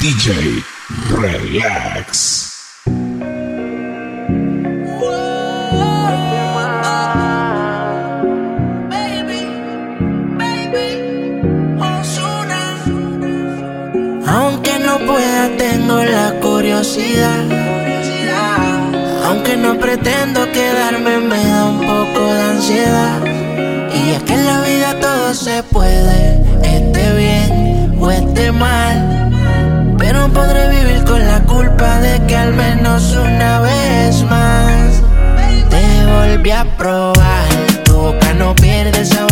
DJ Relax. Aunque no pueda, tengo la curiosidad. Aunque no pretendo quedarme, me da un poco de ansiedad. Y es que en la vida todo se puede, esté bien o esté mal. que al menos una vez más te volví a probar. Tu boca no pierde sabor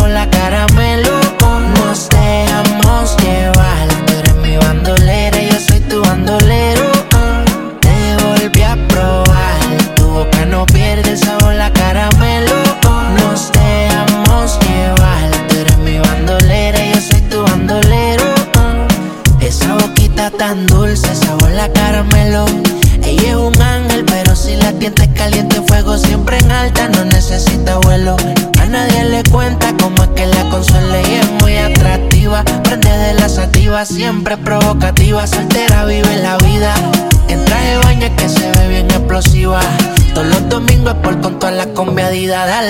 oportunidad al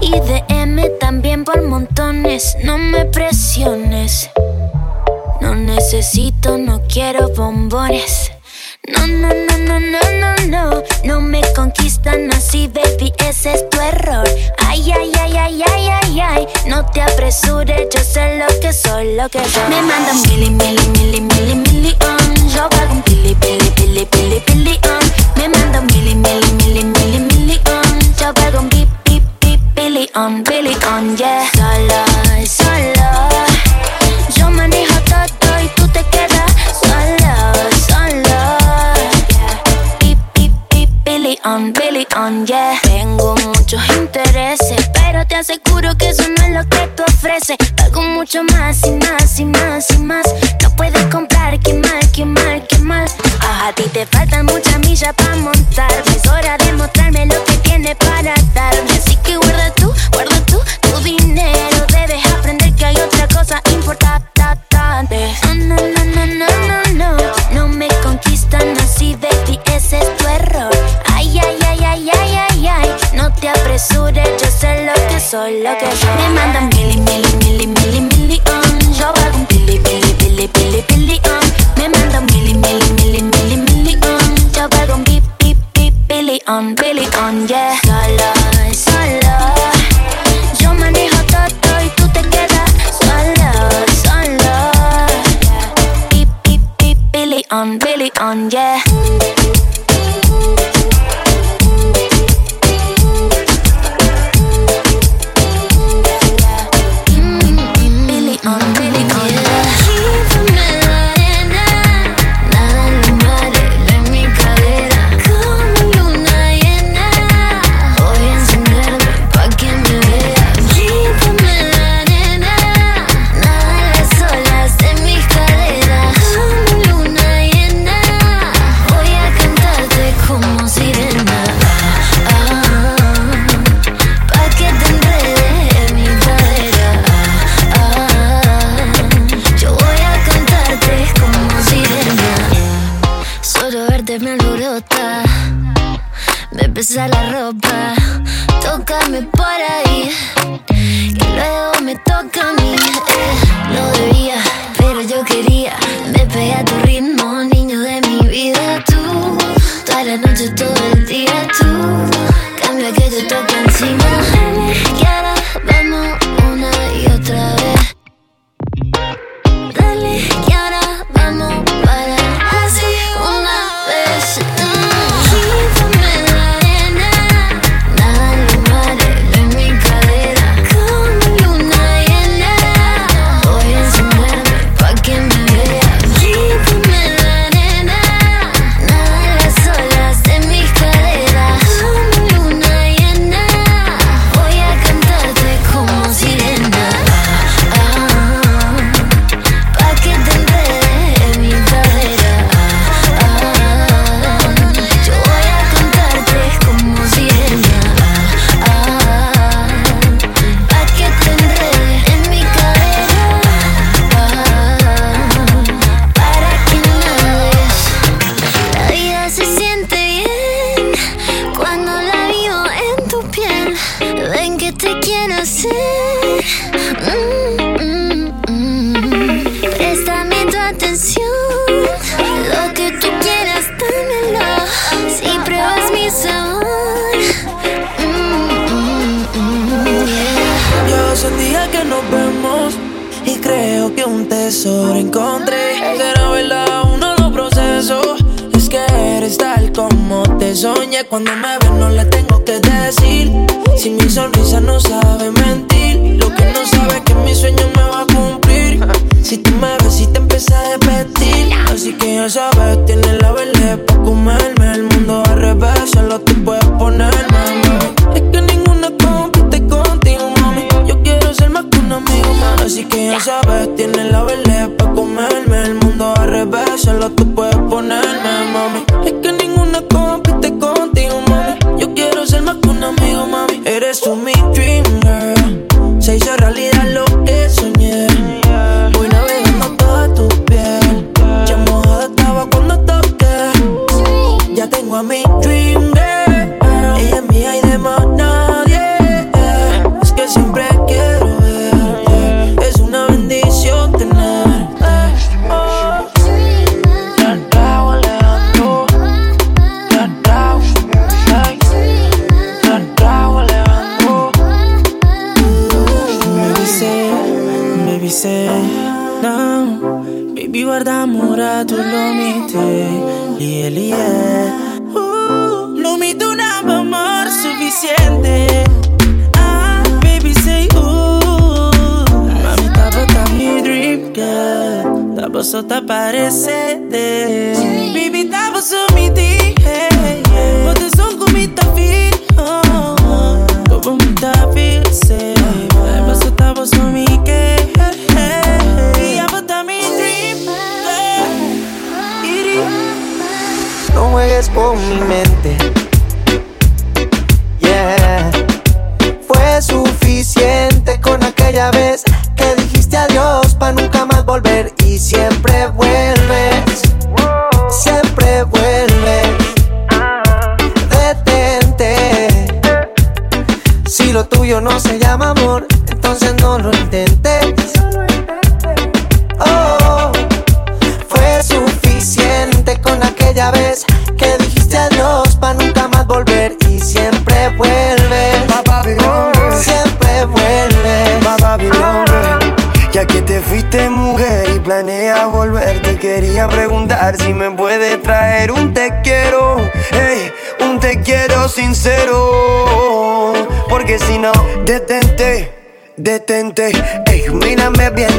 Y de también por montones, no me presiones. No necesito, no quiero bombones. No, no, no, no, no, no, no. No me conquistan así, baby, ese es tu error. Ay, ay, ay, ay, ay, ay, ay. No te apresures, yo sé lo que soy, lo que soy. Me manda mili, mili, mili, mili, mili, on. Yo pago un pili, pili, pili, pili, pili. Me mandan mili, mili, mili, mili. Billy on, Billy on, yeah. Sola, sola. Yo manejo todo y tú te quedas sola, sola. Yeah. Billy on, Billy on, yeah. Tengo muchos intereses, pero te aseguro que eso no es lo que tú ofreces. Algo mucho más y más y más y más. No puedes comprar, qué mal, qué mal, qué mal. A ti te faltan muchas millas para solo te sobreencontré. Que verdad, uno lo proceso. Es que eres tal como te soñé. Cuando me ves, no le tengo que decir. Si mi sonrisa no sabe mentir, lo que no sabe es que mi sueño me va a cumplir. Si tú me ves, si te empieza a desvestir. Así que ya sabes, tienes la verde para comerme. El mundo al revés, solo te puedes ponerme. Es que ninguna compite contigo, mami. Yo quiero ser más que un amigo, mami. Así que ya sabes, tienes solo tú puedes poner. juegues con mi mente.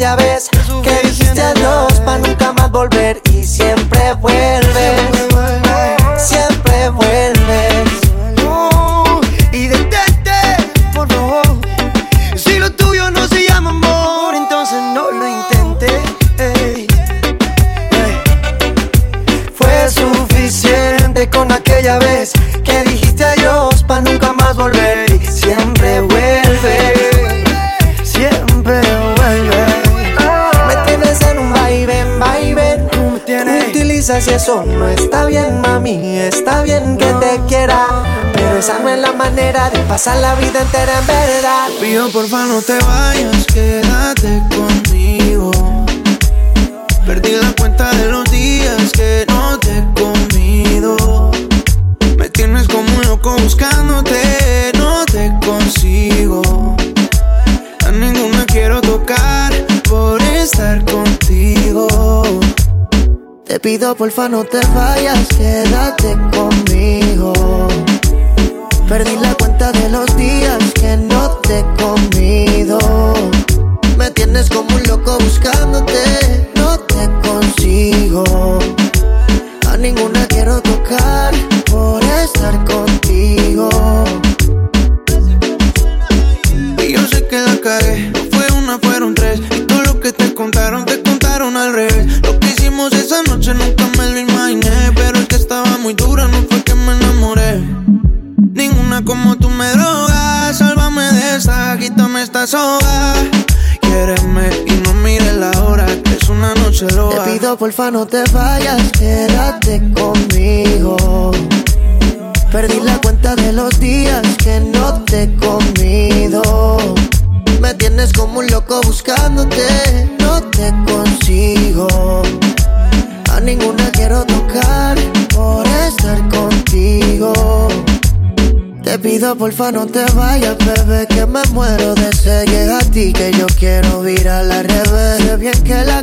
aquella vez que dijiste adiós para nunca más volver y siempre vuelvo. Utilizas y eso no está bien, mami. Está bien que te quiera. Pero esa no es la manera de pasar la vida entera en verdad. Pido porfa no te vayas, quédate conmigo. Perdí la cuenta de los días que no te he comido. Me tienes como un loco buscándote, no te consigo. A ninguna quiero tocar por estar. Te pido porfa no te vayas, quédate conmigo. Perdí la cuenta de los días que no te he comido. Me tienes como un loco buscándote, porfa no te vayas, quédate conmigo. Perdí la cuenta de los días que no te he comido. Me tienes como un loco buscándote, no te consigo. A ninguna quiero tocar por estar contigo. Te pido porfa no te vayas, bebé, que me muero de sed. Llega a ti que yo quiero ir a la revés. Sé bien que la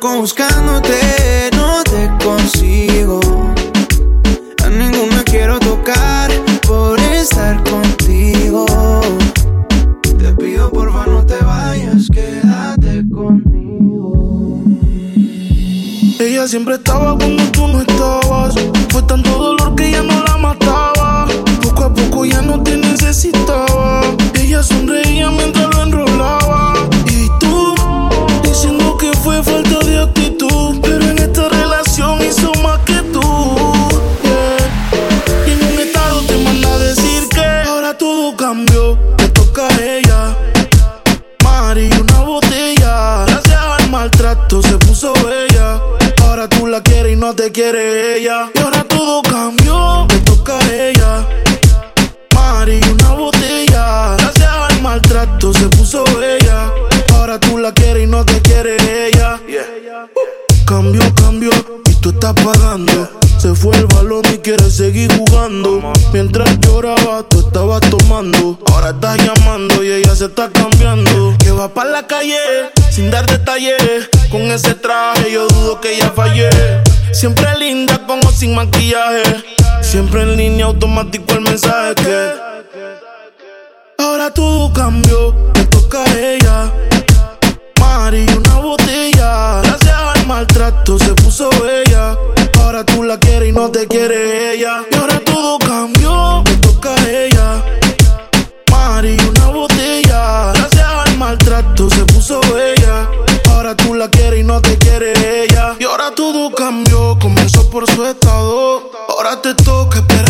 loco buscándote, no te consigo. A ninguna quiero tocar por estar contigo. Te pido porfa no te vayas, quédate conmigo. Ella siempre estaba cuando tú no estabas. Fue tanto dolor que ya no la mataba. Poco a poco ya no te necesitaba. Ella sonreía quieres estás llamando y ella se está cambiando. Que va para la calle sin dar detalles. Con ese traje yo dudo que ella fallé. Siempre linda como sin maquillaje. Siempre en línea automático el mensaje que. Ahora todo cambió, te toca a ella. Mari, una botella. Gracias al maltrato se puso bella. Ahora tú la quieres y no te quiere ella. Y ahora todo cambió, maltrato se puso bella. Ahora tú la quieres y no te quiere ella. Y ahora todo cambió, comenzó por su estado. Ahora te toca esperarla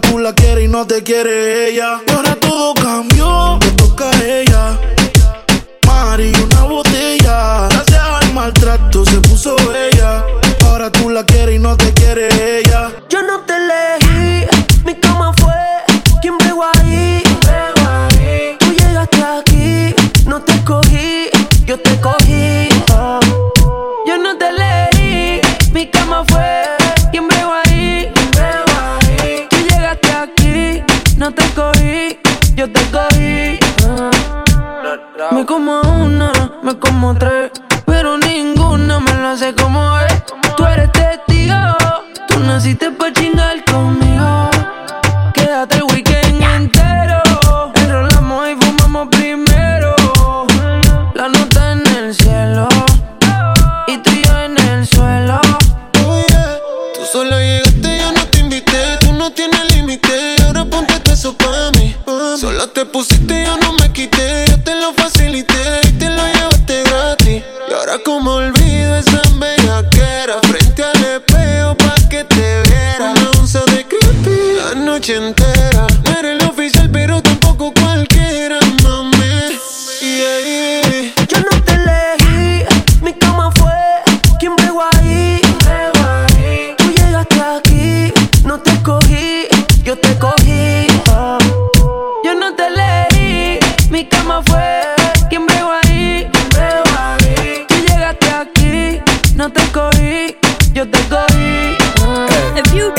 Ahora tú la quieres y no te quiere ella. Y ahora todo cambió, te toca a ella. Mari, una botella. Gracias al maltrato se puso bella. Ahora tú la quieres y no te quiere ella. Como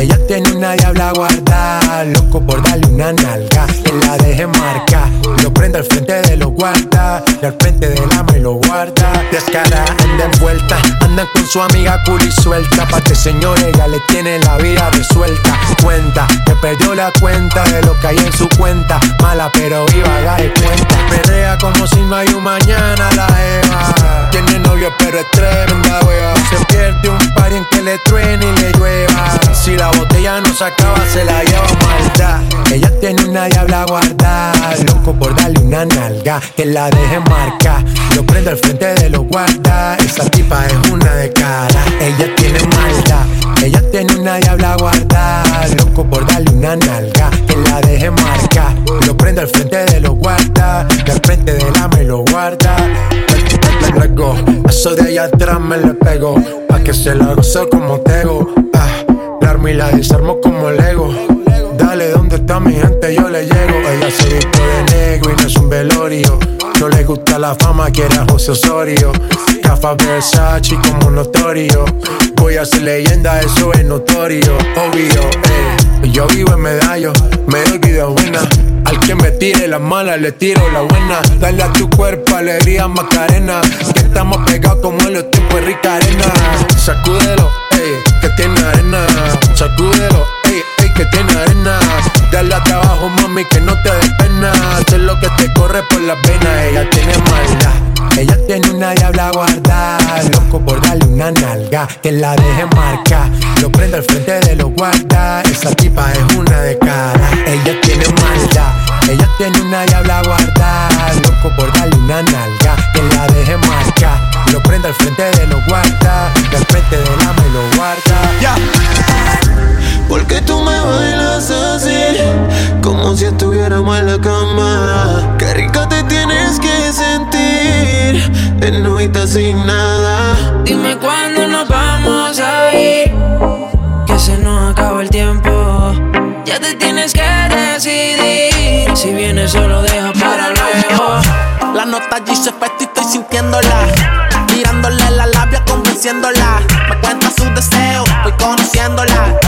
ella tiene una diabla guarda, loco por darle una nalga, que la deje marca, lo prendo al frente de los guarda, y al frente del ama y lo guarda, descara, anda envuelta, andan con su amiga cool suelta, pa' que señor ella le tiene la vida resuelta, cuenta, que perdió la cuenta de lo que hay en su cuenta, mala pero viva, haga de cuenta, perrea como si no hay un mañana la Eva, tiene novio pero es tremenda wea, se pierde un par en que le truene y le llueva, si la botella no se acaba se la lleva maldad, ella tiene una diabla guardada, loco por darle una nalga, que la deje marca, lo prendo al frente de los guarda, esa tipa es una de cara, ella tiene maldad, ella tiene una diabla guardada, loco por darle una nalga, que la deje marca, lo prendo al frente de los guarda, y al frente del ama y lo guarda. Eso de allá atrás me le pego, pa' que se la gozo como tego, ah, y la desarmo como Lego. Dale, ¿dónde está mi gente? Yo le llego. Ella se viste de negro y no es un velorio. No le gusta la fama, quiere José Osorio. Rafa Versace como notorio. Voy a ser leyenda, eso es notorio. Obvio, eh. Yo vivo en medallo, me doy vida buena. Al que me tire la mala, le tiro la buena. Dale a tu cuerpo alegría, Macarena. Que estamos pegados como en los tiempos de rica arena. Sacúdelo, ey, que tiene arena. Sacúdelo, ey, ey, que tiene arena. Dale a trabajo, mami, que no te dé pena. Sé lo que te corre por las venas. Ella tiene maldad. Ella tiene una diabla guardada, loco por darle una nalga, que la deje marca, lo prende al frente de los guarda, esa tipa es una de cara, ella tiene maldad, ella tiene una diabla guardada, loco por darle una nalga, que la deje marca, lo prende al frente de los guarda, y al frente ama y lo guarda. Ya. Porque tú me bailas así, como si estuviéramos en la cama. Qué rica te tienes que sentir, en noita sin nada. Dime cuándo nos vamos a ir, que se nos acaba el tiempo. Ya te tienes que decidir, si vienes solo deja. La nota allí se y estoy sintiéndola. Mirándole la labia, convenciéndola. Me cuenta su deseo, voy conociéndola.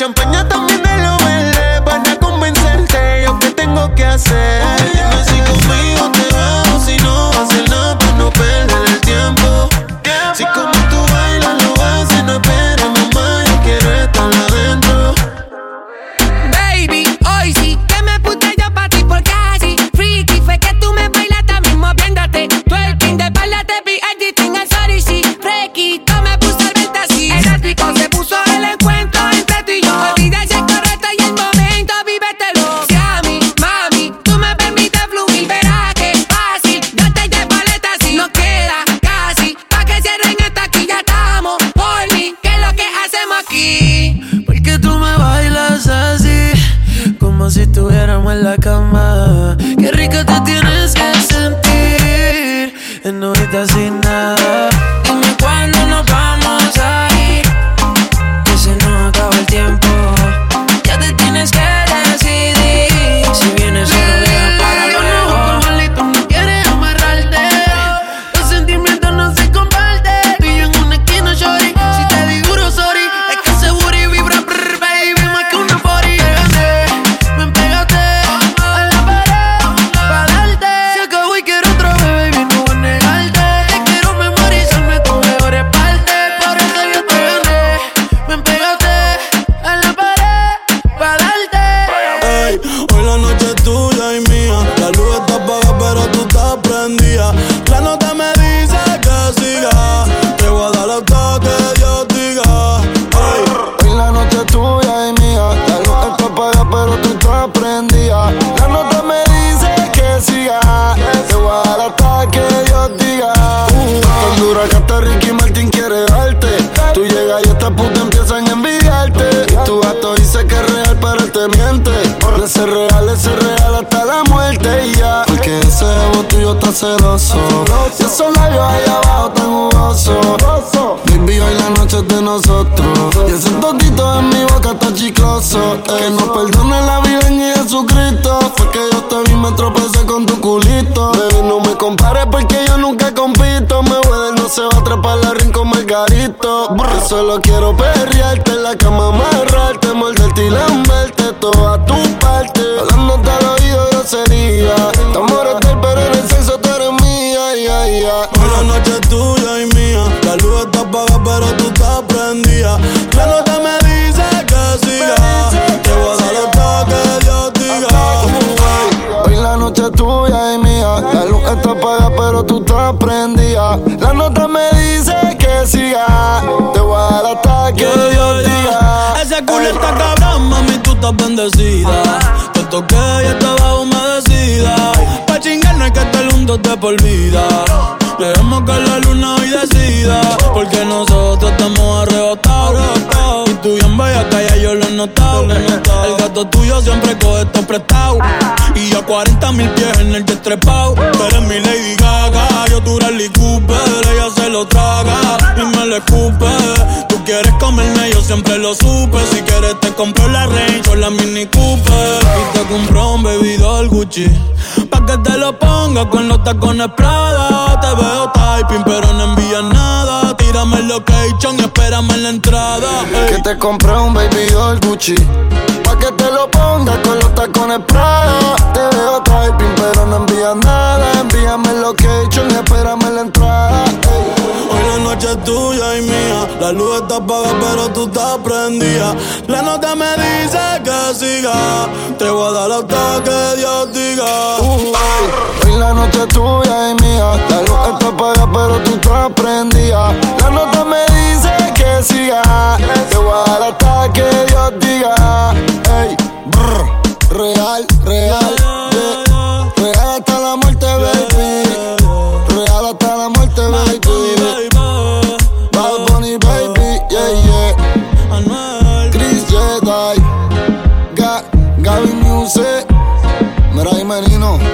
champaña. eu sou. pero tú te aprendías. La nota me dice que siga. Te voy a dar hasta que yo Dios diga. Ese culo está cabrón, mami, tú estás bendecida. Te toqué y estaba humedecida. Pa' chingar no hay que estar un dos de. Dejemos que la luna hoy decida, porque nosotros estamos arrebatados. Y tú bien bella calla, yo lo he notado. El gato tuyo siempre coge esto prestado. Y yo 40 mil pies en el destrepao. Tú eres mi Lady Gaga, yo tu Rally Cooper. Ella se lo traga y me lo escupe. Tú quieres comerme, yo siempre lo supe. Si quieres te compro la Range o la Mini Cooper. Y te compro un bebidor Gucci. Pa' que te lo ponga con los tacones Prada location espérame en la entrada. Que te compré un baby doll Gucci. Pa' que te lo pongas con los tacones Prada. Te veo typing, pero no envías nada. Envíame el location espérame en la entrada es tuya y mía. La luz está apagada, pero tú estás prendida. La nota me dice que siga. Te voy a dar hasta que Dios diga. Uh, hoy la noche es tuya y mía. La luz está apagada, pero tú estás prendida. La nota me dice que siga. Te voy a dar hasta que Dios diga. Ey, brr, real, real. Gaby Music, Meray Menino.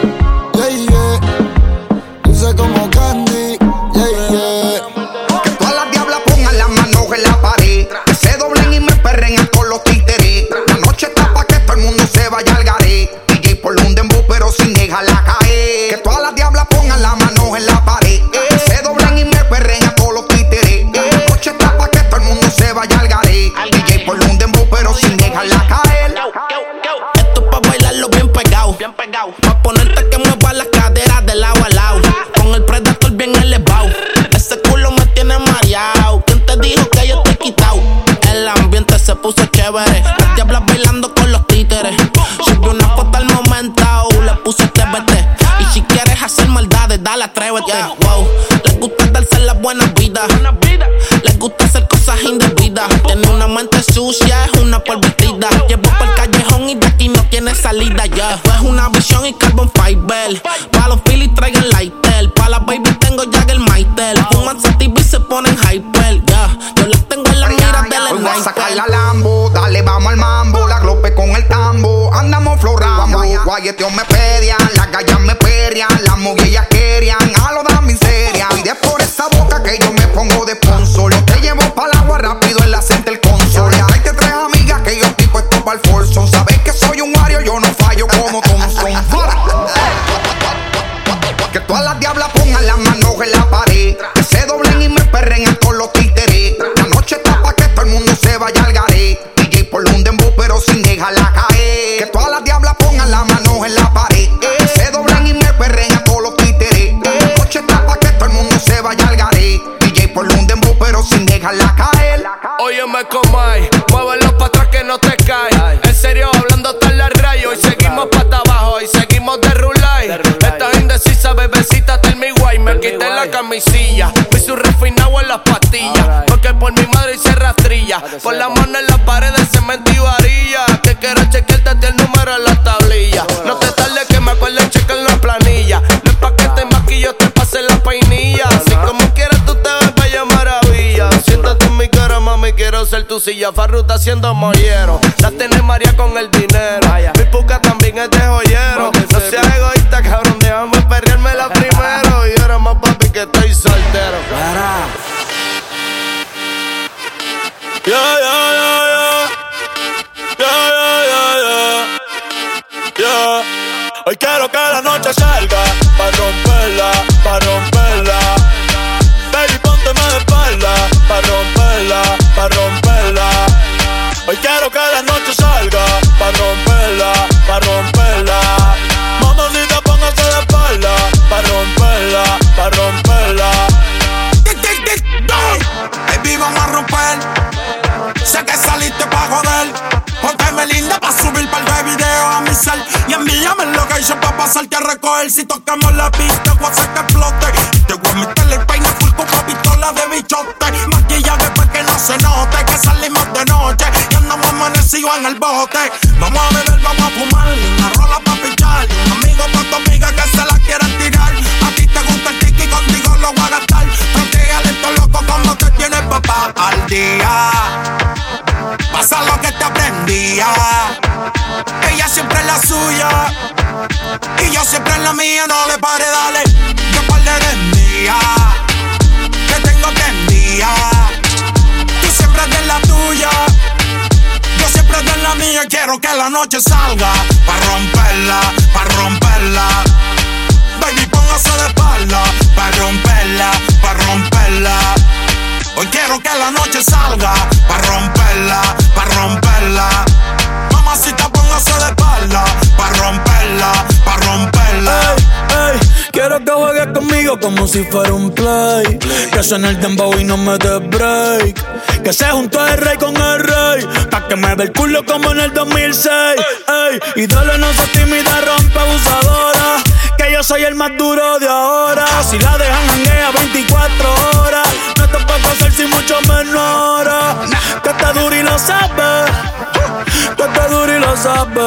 Farruta haciendo mollero. La tiene María con el dinero. thing. la mía quiero que la noche salga. para romperla, para romperla. Baby, póngase de espalda. para romperla, para romperla. Hoy quiero que la noche salga. Pa' romperla, pa' romperla. Mamacita, póngase de espalda. para romperla, para romperla. Quiero que juegues conmigo como si fuera un play. Que suene el dembow y no me dé break. Que se junto el rey con el rey. Pa' que me dé el culo como en el 2006. Ey, ídolo no se tímida, rompe abusadora. Que yo soy el más duro de ahora. Si la dejan hanguea 24 horas. No te puedo hacer si mucho menos ahora. Que está duro y lo sabes está duro y lo sabe.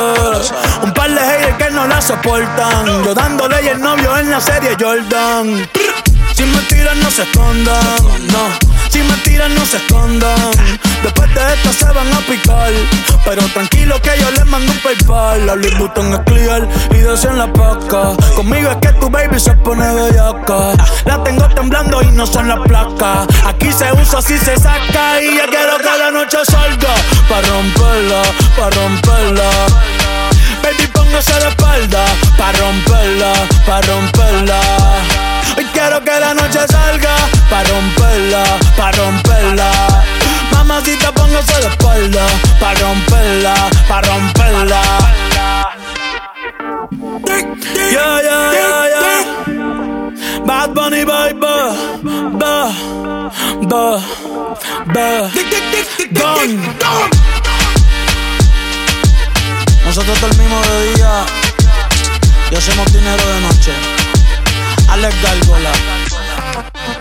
Un par de haters que no la soportan. Yo dándole y el novio en la serie Jordan. Si me tiran, no se escondan. No si me tiran, no se escondan. Después de esto se van a picar. Pero tranquilo que yo les mando un paypal. La Louis Vuitton es clear y dos en la paca. Conmigo es que tu baby se pone bellaca. La tengo temblando y no son las placas. Aquí se usa, si se saca. Y yo quiero que la noche salga. Pa' romperla, pa' romperla. Baby, póngase la espalda. Pa' romperla, pa' romperla. Hoy quiero que la noche salga Pa' romperla, pa' romperla. Mamacita póngase la espalda Pa' romperla, pa' romperla. Yeah, yeah, yeah, yeah. Bad Bunny, baby Ba, ba, ba Gun Nosotros dormimos de día y hacemos dinero de noche. I left Galgola.